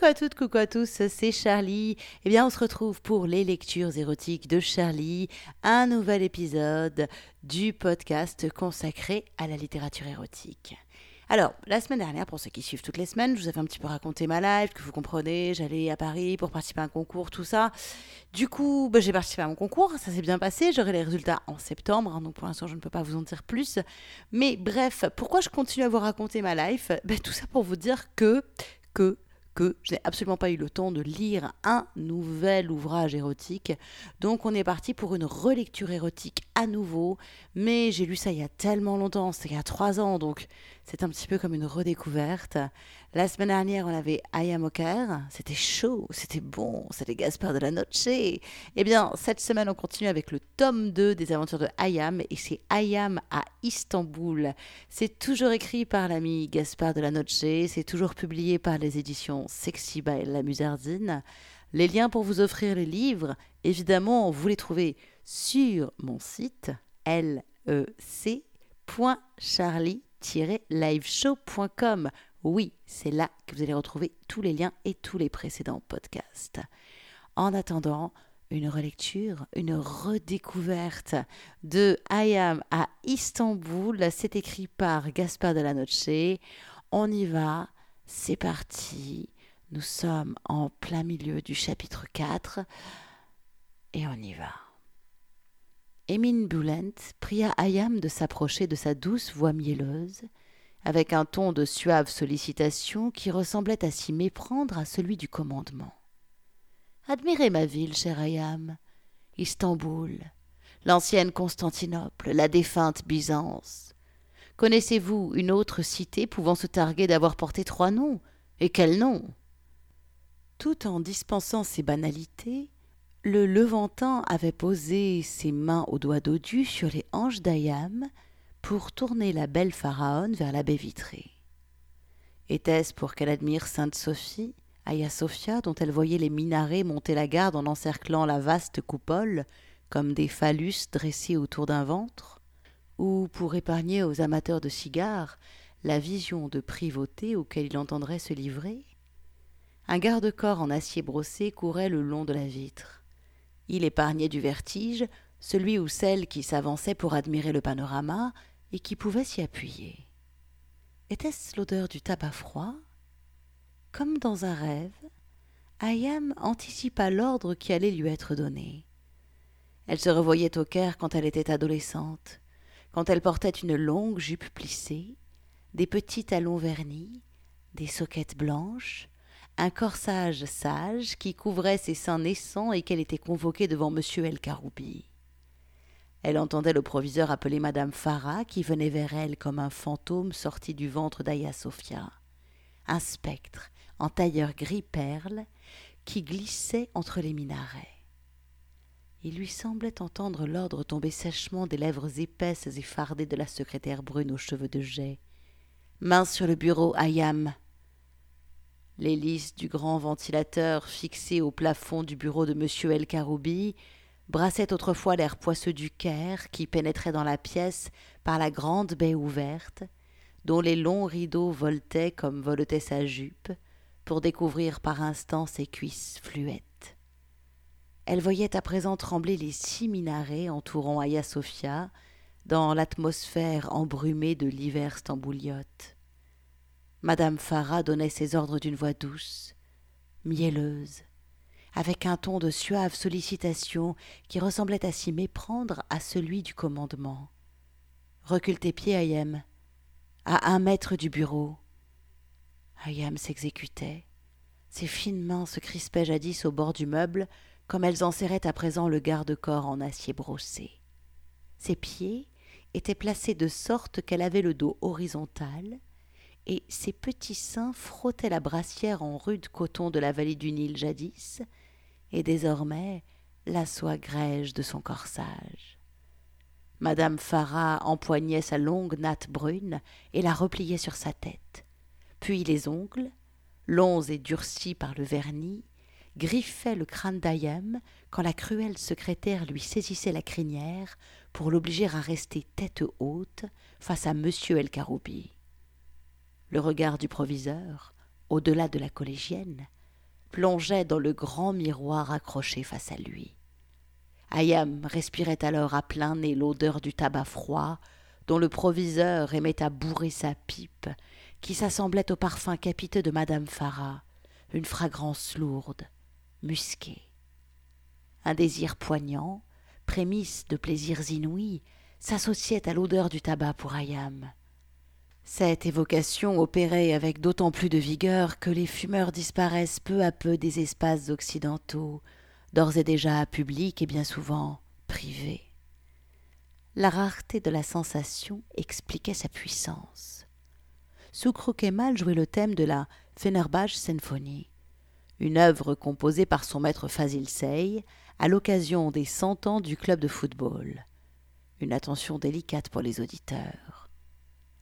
Coucou à toutes, coucou à tous, c'est Charlie. Eh bien, on se retrouve pour les lectures érotiques de Charlie, un nouvel épisode du podcast consacré à la littérature érotique. Alors, la semaine dernière, pour ceux qui suivent toutes les semaines, je vous avais un petit peu raconté ma life, que vous comprenez, j'allais à Paris pour participer à un concours, tout ça. Du coup, bah, j'ai participé à mon concours, ça s'est bien passé, j'aurai les résultats en septembre, hein, donc pour l'instant je ne peux pas vous en dire plus. Mais bref, pourquoi je continue à vous raconter ma life? Bah, Tout ça pour vous dire que, que que je n'ai absolument pas eu le temps de lire un nouvel ouvrage érotique. Donc on est parti pour une relecture érotique à nouveau. Mais j'ai lu ça il y a tellement longtemps, c'était il y a trois ans, donc c'est un petit peu comme une redécouverte. La semaine dernière, on avait Ayam Oker. C'était chaud, c'était bon, c'était Gaspard de la Noche. Eh bien, cette semaine, on continue avec le tome 2 des aventures de Ayam et c'est Ayam à Istanbul. C'est toujours écrit par l'ami Gaspard de la Noche, c'est toujours publié par les éditions Sexy by la Musardine. Les liens pour vous offrir les livres, évidemment, vous les trouvez sur mon site lec.charlie-liveshow.com. Oui, c'est là que vous allez retrouver tous les liens et tous les précédents podcasts. En attendant, une relecture, une redécouverte de I Am à Istanbul. C'est écrit par Gaspard de la Noche. On y va, c'est parti. Nous sommes en plein milieu du chapitre 4 et on y va. Emin Bulent pria Ayam de s'approcher de sa douce voix mielleuse avec un ton de suave sollicitation qui ressemblait à s'y méprendre à celui du commandement. Admirez ma ville, cher Ayam, Istanbul, l'ancienne Constantinople, la défunte Byzance. Connaissez-vous une autre cité pouvant se targuer d'avoir porté trois noms? Et quels noms Tout en dispensant ces banalités, le Levantin avait posé ses mains au doigt dodu sur les hanches d'Ayam pour tourner la belle pharaone vers la baie vitrée. Était-ce pour qu'elle admire Sainte Sophie, Hagia Sophia, dont elle voyait les minarets monter la garde en encerclant la vaste coupole, comme des phallus dressés autour d'un ventre? Ou pour épargner aux amateurs de cigares la vision de privauté auquel il entendrait se livrer? Un garde-corps en acier brossé courait le long de la vitre. Il épargnait du vertige celui ou celle qui s'avançait pour admirer le panorama et qui pouvait s'y appuyer. Était-ce l'odeur du tabac froid? Comme dans un rêve, Ayam anticipa l'ordre qui allait lui être donné. Elle se revoyait au Caire quand elle était adolescente, quand elle portait une longue jupe plissée, des petits talons vernis, des soquettes blanches, un corsage sage qui couvrait ses seins naissants et qu'elle était convoquée devant M. El Karoubi. Elle entendait le proviseur appeler madame Farah qui venait vers elle comme un fantôme sorti du ventre d'Aya Sophia. Un spectre en tailleur gris perle qui glissait entre les minarets. Il lui semblait entendre l'ordre tomber sèchement des lèvres épaisses et fardées de la secrétaire brune aux cheveux de jet. Main sur le bureau, Ayam. L'hélice du grand ventilateur fixé au plafond du bureau de M. El Karoubi brassait autrefois l'air poisseux du Caire qui pénétrait dans la pièce par la grande baie ouverte, dont les longs rideaux voletaient comme voletait sa jupe, pour découvrir par instants ses cuisses fluettes. Elle voyait à présent trembler les six minarets entourant Hagia Sophia dans l'atmosphère embrumée de l'hiver stambouliote. Madame Farah donnait ses ordres d'une voix douce, mielleuse, avec un ton de suave sollicitation qui ressemblait à s'y méprendre à celui du commandement. Recule tes pieds, Ayem. À un mètre du bureau. Ayem s'exécutait. Ses fines mains se crispaient jadis au bord du meuble, comme elles en serraient à présent le garde-corps en acier brossé. Ses pieds étaient placés de sorte qu'elle avait le dos horizontal, et ses petits seins frottaient la brassière en rude coton de la vallée du Nil jadis, et désormais la soie grège de son corsage. Madame Farah empoignait sa longue natte brune et la repliait sur sa tête. Puis les ongles, longs et durcis par le vernis, griffaient le crâne d'Ayem quand la cruelle secrétaire lui saisissait la crinière pour l'obliger à rester tête haute face à monsieur El Karoubi. Le regard du proviseur, au-delà de la collégienne, plongeait dans le grand miroir accroché face à lui. Ayam respirait alors à plein nez l'odeur du tabac froid dont le proviseur aimait à bourrer sa pipe, qui s'assemblait au parfum capiteux de madame Farah, une fragrance lourde, musquée. Un désir poignant, prémisse de plaisirs inouïs, s'associait à l'odeur du tabac pour Ayam. Cette évocation opérait avec d'autant plus de vigueur que les fumeurs disparaissent peu à peu des espaces occidentaux, d'ores et déjà publics et bien souvent privés. La rareté de la sensation expliquait sa puissance. Soukro Kemal jouait le thème de la Fenerbahce Symphonie, une œuvre composée par son maître Fazil Sey à l'occasion des cent ans du club de football. Une attention délicate pour les auditeurs.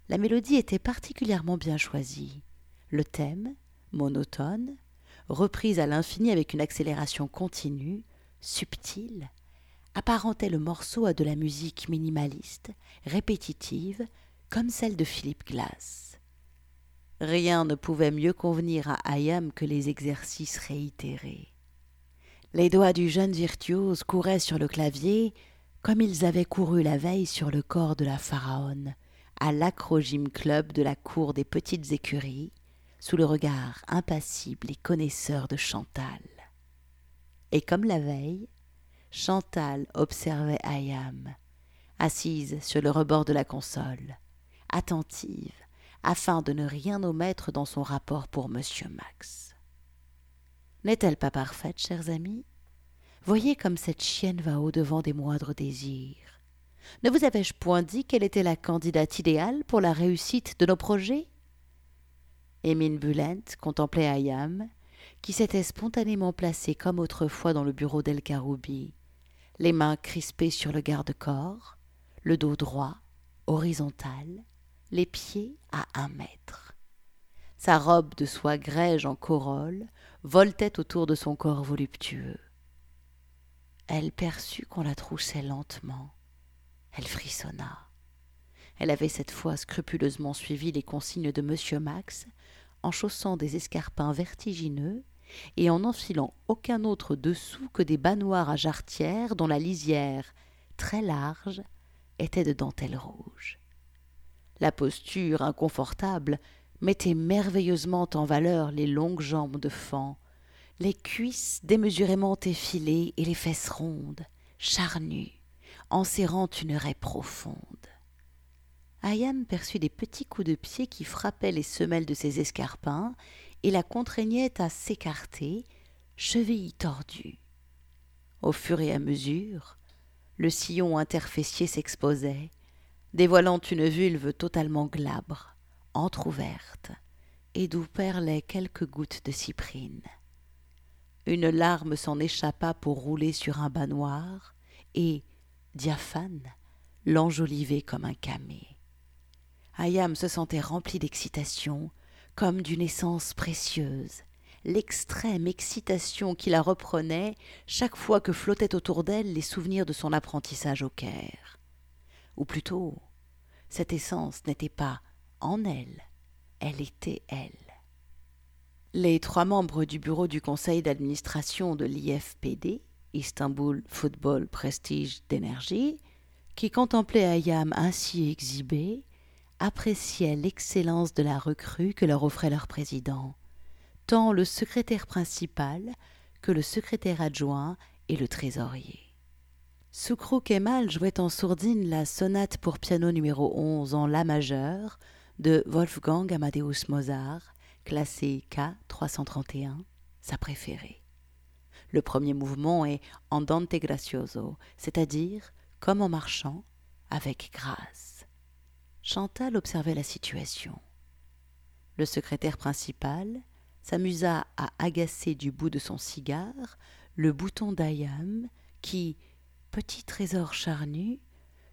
La mélodie était particulièrement bien choisie. Le thème, monotone, reprise à l'infini avec une accélération continue, subtile, apparentait le morceau à de la musique minimaliste, répétitive, comme celle de Philippe Glass. Rien ne pouvait mieux convenir à Ayam que les exercices réitérés. Les doigts du jeune virtuose couraient sur le clavier comme ils avaient couru la veille sur le corps de la pharaone, à l'acrogym club de la cour des petites écuries, sous le regard impassible et connaisseur de Chantal. Et comme la veille, Chantal observait Ayam, assise sur le rebord de la console, attentive, afin de ne rien omettre dans son rapport pour monsieur Max. N'est-elle pas parfaite, chers amis? Voyez comme cette chienne va au-devant des moindres désirs. Ne vous avais-je point dit qu'elle était la candidate idéale pour la réussite de nos projets? Émile Bulent contemplait Ayam, qui s'était spontanément placé comme autrefois dans le bureau d'El Karoubi, les mains crispées sur le garde-corps, le dos droit, horizontal, les pieds à un mètre. Sa robe de soie grège en corolle voltait autour de son corps voluptueux. Elle perçut qu'on la troussait lentement. Elle frissonna. Elle avait cette fois scrupuleusement suivi les consignes de M. Max en chaussant des escarpins vertigineux et en n'enfilant aucun autre dessous que des bas noirs à jarretière dont la lisière, très large, était de dentelle rouge. La posture inconfortable mettait merveilleusement en valeur les longues jambes de fan, les cuisses démesurément effilées et les fesses rondes, charnues, enserrant une raie profonde. Ayam perçut des petits coups de pied qui frappaient les semelles de ses escarpins et la contraignaient à s'écarter, chevilles tordues. Au fur et à mesure, le sillon interfessier s'exposait, dévoilant une vulve totalement glabre, entr'ouverte, et d'où perlaient quelques gouttes de cyprine. Une larme s'en échappa pour rouler sur un bas noir, et, diaphane, l'enjoliver comme un camé. Ayam se sentait rempli d'excitation, comme d'une essence précieuse, l'extrême excitation qui la reprenait chaque fois que flottaient autour d'elle les souvenirs de son apprentissage au Caire. Ou plutôt, cette essence n'était pas en elle, elle était elle. Les trois membres du bureau du conseil d'administration de l'IFPD, Istanbul Football Prestige d'énergie, qui contemplaient Ayam ainsi exhibé, appréciaient l'excellence de la recrue que leur offrait leur président, tant le secrétaire principal que le secrétaire adjoint et le trésorier. Soukro Kemal jouait en sourdine la sonate pour piano numéro 11 en La majeur de Wolfgang Amadeus Mozart, classée K 331, sa préférée. Le premier mouvement est andante gracioso, c'est-à-dire comme en marchant, avec grâce. Chantal observait la situation. Le secrétaire principal s'amusa à agacer du bout de son cigare le bouton d'Ayam qui, petit trésor charnu,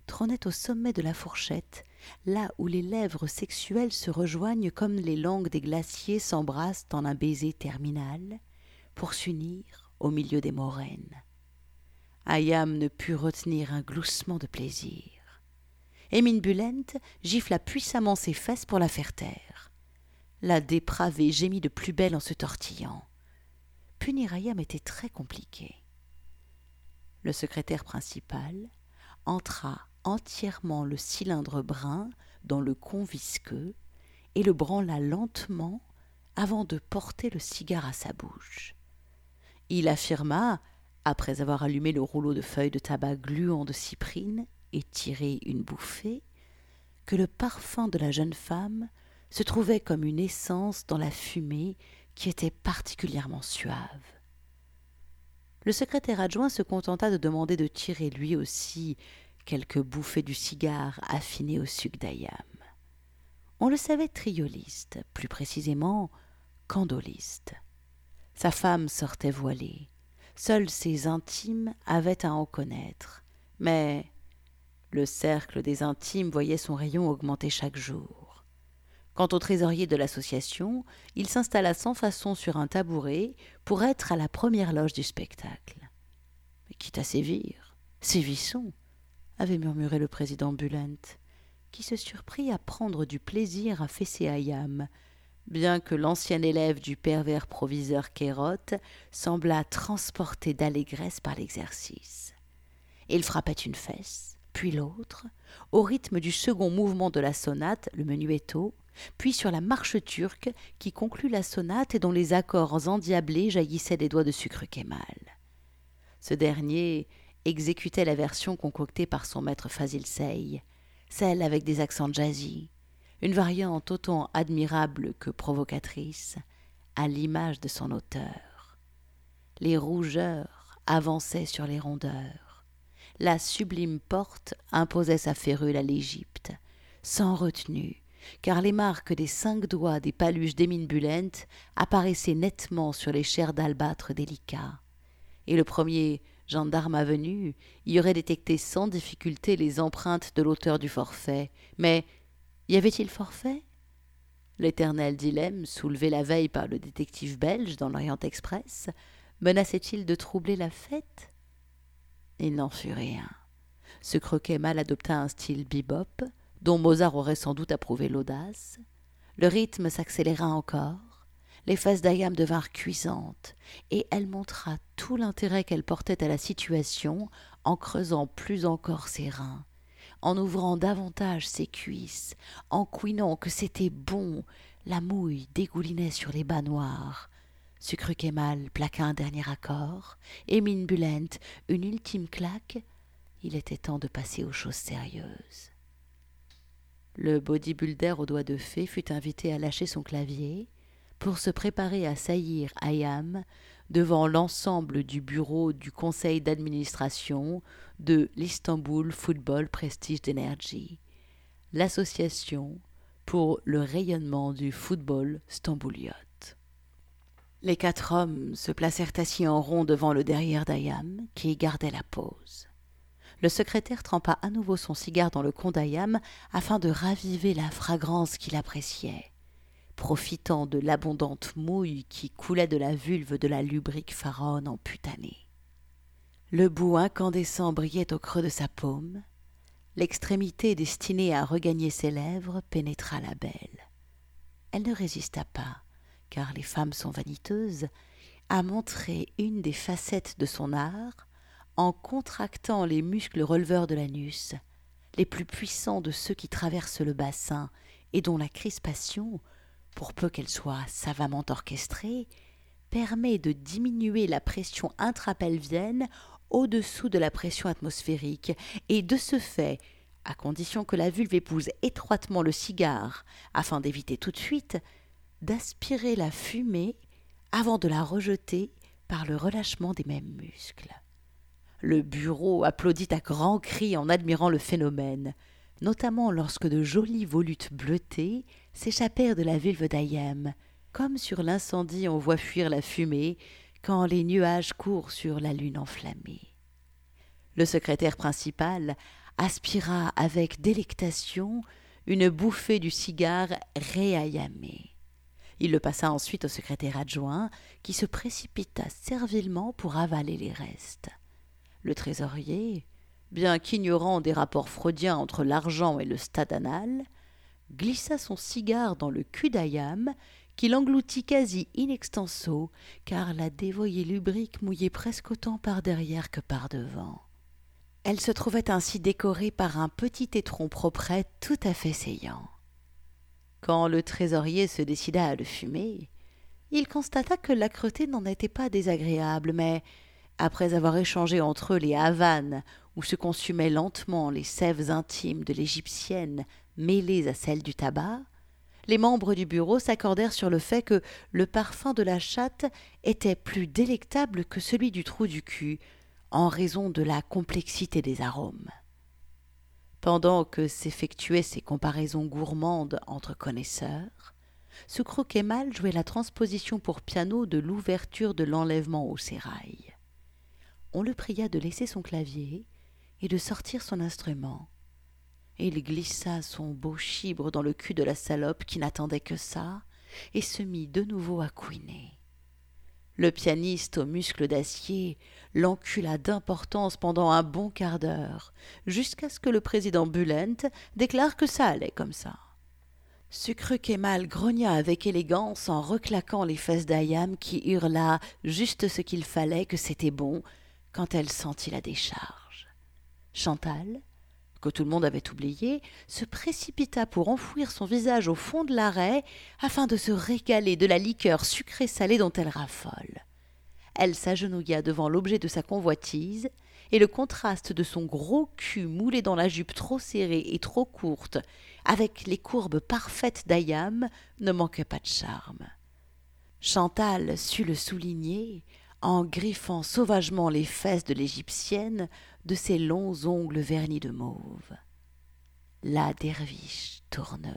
trônait au sommet de la fourchette, là où les lèvres sexuelles se rejoignent comme les langues des glaciers s'embrassent en un baiser terminal, pour s'unir au milieu des moraines. Ayam ne put retenir un gloussement de plaisir. Émine Bulent gifla puissamment ses fesses pour la faire taire. La dépravée gémit de plus belle en se tortillant. punir Ayam était très compliqué. Le secrétaire principal entra entièrement le cylindre brun dans le con visqueux et le branla lentement avant de porter le cigare à sa bouche. Il affirma, après avoir allumé le rouleau de feuilles de tabac gluant de cyprine et tiré une bouffée, que le parfum de la jeune femme se trouvait comme une essence dans la fumée qui était particulièrement suave. Le secrétaire adjoint se contenta de demander de tirer lui aussi quelques bouffées du cigare affiné au sucre d'ayam. On le savait trioliste, plus précisément candoliste. Sa femme sortait voilée. Seuls ses intimes avaient à en connaître. Mais le cercle des intimes voyait son rayon augmenter chaque jour. Quant au trésorier de l'association, il s'installa sans façon sur un tabouret pour être à la première loge du spectacle. Mais quitte à sévir, sévissons, avait murmuré le président Bulent, qui se surprit à prendre du plaisir à fesser Ayam, bien que l'ancien élève du pervers proviseur Kérotte semblât transporté d'allégresse par l'exercice. Il frappait une fesse, puis l'autre, au rythme du second mouvement de la sonate, le menuetto, puis sur la marche turque qui conclut la sonate et dont les accords endiablés jaillissaient des doigts de sucre Kemal. Ce dernier exécutait la version concoctée par son maître Fazil Sey, celle avec des accents jazzy, une variante autant admirable que provocatrice, à l'image de son auteur. Les rougeurs avançaient sur les rondeurs. La sublime porte imposait sa férule à l'Égypte, sans retenue, car les marques des cinq doigts des paluches d'Émine Bulent apparaissaient nettement sur les chairs d'albâtre délicats. Et le premier gendarme venu, y aurait détecté sans difficulté les empreintes de l'auteur du forfait. Mais y avait-il forfait? L'éternel dilemme, soulevé la veille par le détective belge dans l'Orient Express, menaçait-il de troubler la fête? Il n'en fut rien. Ce croquet mal adopta un style bebop, dont Mozart aurait sans doute approuvé l'audace. Le rythme s'accéléra encore les fesses d'Ayam devinrent cuisantes, et elle montra tout l'intérêt qu'elle portait à la situation en creusant plus encore ses reins, en ouvrant davantage ses cuisses, en couinant que c'était bon, la mouille dégoulinait sur les bas noirs. Sucre plaqua un dernier accord, et Mine Bulent une ultime claque. Il était temps de passer aux choses sérieuses. Le bodybuilder aux doigts de fée fut invité à lâcher son clavier, pour se préparer à saillir Ayam devant l'ensemble du bureau du conseil d'administration de l'Istanbul Football Prestige Energy, l'association pour le rayonnement du football stambouliote. Les quatre hommes se placèrent assis en rond devant le derrière d'Ayam, qui gardait la pose. Le secrétaire trempa à nouveau son cigare dans le con d'Ayam afin de raviver la fragrance qu'il appréciait profitant de l'abondante mouille qui coulait de la vulve de la lubrique pharaon emputanée. Le bout incandescent brillait au creux de sa paume, l'extrémité destinée à regagner ses lèvres pénétra la belle. Elle ne résista pas, car les femmes sont vaniteuses, à montrer une des facettes de son art en contractant les muscles releveurs de l'anus, les plus puissants de ceux qui traversent le bassin et dont la crispation pour peu qu'elle soit savamment orchestrée, permet de diminuer la pression intrapelvienne au-dessous de la pression atmosphérique, et de ce fait, à condition que la vulve épouse étroitement le cigare, afin d'éviter tout de suite d'aspirer la fumée avant de la rejeter par le relâchement des mêmes muscles. Le bureau applaudit à grands cris en admirant le phénomène notamment lorsque de jolies volutes bleutées s'échappèrent de la vulve d'Ayem, comme sur l'incendie on voit fuir la fumée quand les nuages courent sur la lune enflammée. Le secrétaire principal aspira avec délectation une bouffée du cigare réayamé. Il le passa ensuite au secrétaire adjoint, qui se précipita servilement pour avaler les restes. Le trésorier, bien qu'ignorant des rapports freudiens entre l'argent et le stade anal, glissa son cigare dans le cul d'Ayam, qu'il engloutit quasi in extenso, car la dévoyée lubrique mouillait presque autant par derrière que par devant. Elle se trouvait ainsi décorée par un petit étron propret tout à fait saillant. Quand le trésorier se décida à le fumer, il constata que l'âcreté n'en était pas désagréable, mais, après avoir échangé entre eux les havanes où se consumaient lentement les sèves intimes de l'égyptienne mêlées à celles du tabac, les membres du bureau s'accordèrent sur le fait que le parfum de la chatte était plus délectable que celui du trou du cul, en raison de la complexité des arômes. Pendant que s'effectuaient ces comparaisons gourmandes entre connaisseurs, ce croquet mal jouait la transposition pour piano de l'ouverture de l'enlèvement au sérail. On le pria de laisser son clavier et de sortir son instrument. Il glissa son beau chibre dans le cul de la salope qui n'attendait que ça, et se mit de nouveau à couiner. Le pianiste aux muscles d'acier l'encula d'importance pendant un bon quart d'heure, jusqu'à ce que le président Bulent déclare que ça allait comme ça. Sucre Kemal grogna avec élégance en reclaquant les fesses d'Ayam qui hurla juste ce qu'il fallait que c'était bon quand elle sentit la décharge. Chantal, que tout le monde avait oublié, se précipita pour enfouir son visage au fond de l'arrêt afin de se régaler de la liqueur sucrée salée dont elle raffole. Elle s'agenouilla devant l'objet de sa convoitise, et le contraste de son gros cul moulé dans la jupe trop serrée et trop courte, avec les courbes parfaites d'Ayam, ne manquait pas de charme. Chantal sut le souligner en griffant sauvagement les fesses de l'égyptienne de ses longs ongles vernis de mauve. La derviche tourneuse.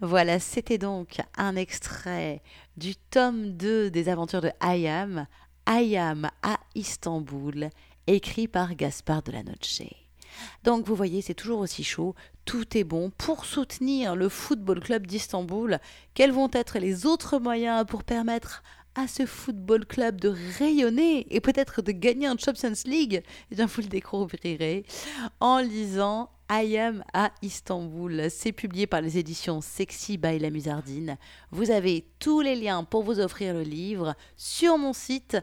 Voilà, c'était donc un extrait du tome 2 des aventures de Ayam, Ayam à Istanbul, écrit par Gaspard de la Noce. Donc vous voyez, c'est toujours aussi chaud, tout est bon pour soutenir le Football Club d'Istanbul. Quels vont être les autres moyens pour permettre à ce football club de rayonner et peut-être de gagner un Champions League? Eh bien, vous le découvrirez en lisant I Am à Istanbul. C'est publié par les éditions Sexy by la Musardine. Vous avez tous les liens pour vous offrir le livre sur mon site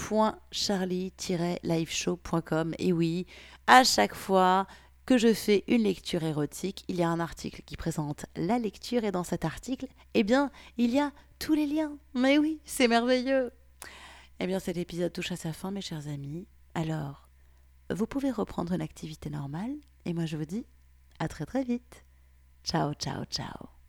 lec.charlie-liveshow.com. Et oui, à chaque fois que je fais une lecture érotique, il y a un article qui présente la lecture et dans cet article, eh bien, il y a tous les liens. Mais oui, c'est merveilleux. Eh bien, cet épisode touche à sa fin, mes chers amis. Alors, vous pouvez reprendre une activité normale et moi je vous dis à très très vite. Ciao, ciao, ciao.